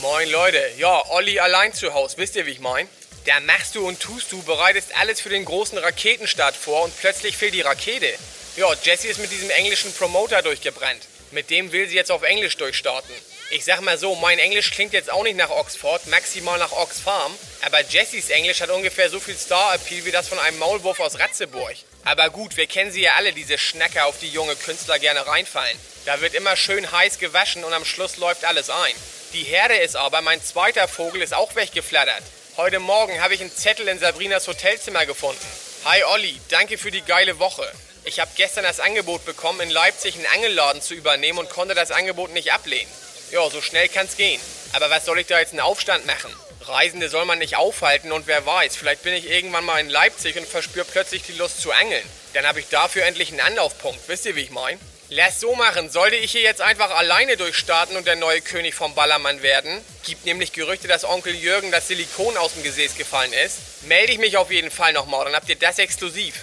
Moin Leute, ja, Olli allein zu Hause, wisst ihr, wie ich mein? Da machst du und tust du, bereitest alles für den großen Raketenstart vor und plötzlich fehlt die Rakete. Ja, Jessie ist mit diesem englischen Promoter durchgebrannt. Mit dem will sie jetzt auf Englisch durchstarten. Ich sag mal so, mein Englisch klingt jetzt auch nicht nach Oxford, maximal nach Oxfam, aber Jessies Englisch hat ungefähr so viel Star-Appeal wie das von einem Maulwurf aus Ratzeburg. Aber gut, wir kennen sie ja alle, diese Schnacker, auf die junge Künstler gerne reinfallen. Da wird immer schön heiß gewaschen und am Schluss läuft alles ein. Die Herde ist aber, mein zweiter Vogel ist auch weggeflattert. Heute Morgen habe ich einen Zettel in Sabrinas Hotelzimmer gefunden. Hi Olli, danke für die geile Woche. Ich habe gestern das Angebot bekommen, in Leipzig einen Angelladen zu übernehmen und konnte das Angebot nicht ablehnen. Ja, so schnell kann's gehen. Aber was soll ich da jetzt einen Aufstand machen? Reisende soll man nicht aufhalten und wer weiß, vielleicht bin ich irgendwann mal in Leipzig und verspüre plötzlich die Lust zu angeln. Dann habe ich dafür endlich einen Anlaufpunkt. Wisst ihr, wie ich mein? Lass so machen. Sollte ich hier jetzt einfach alleine durchstarten und der neue König vom Ballermann werden? Gibt nämlich Gerüchte, dass Onkel Jürgen das Silikon aus dem Gesäß gefallen ist. Melde ich mich auf jeden Fall nochmal, dann habt ihr das exklusiv.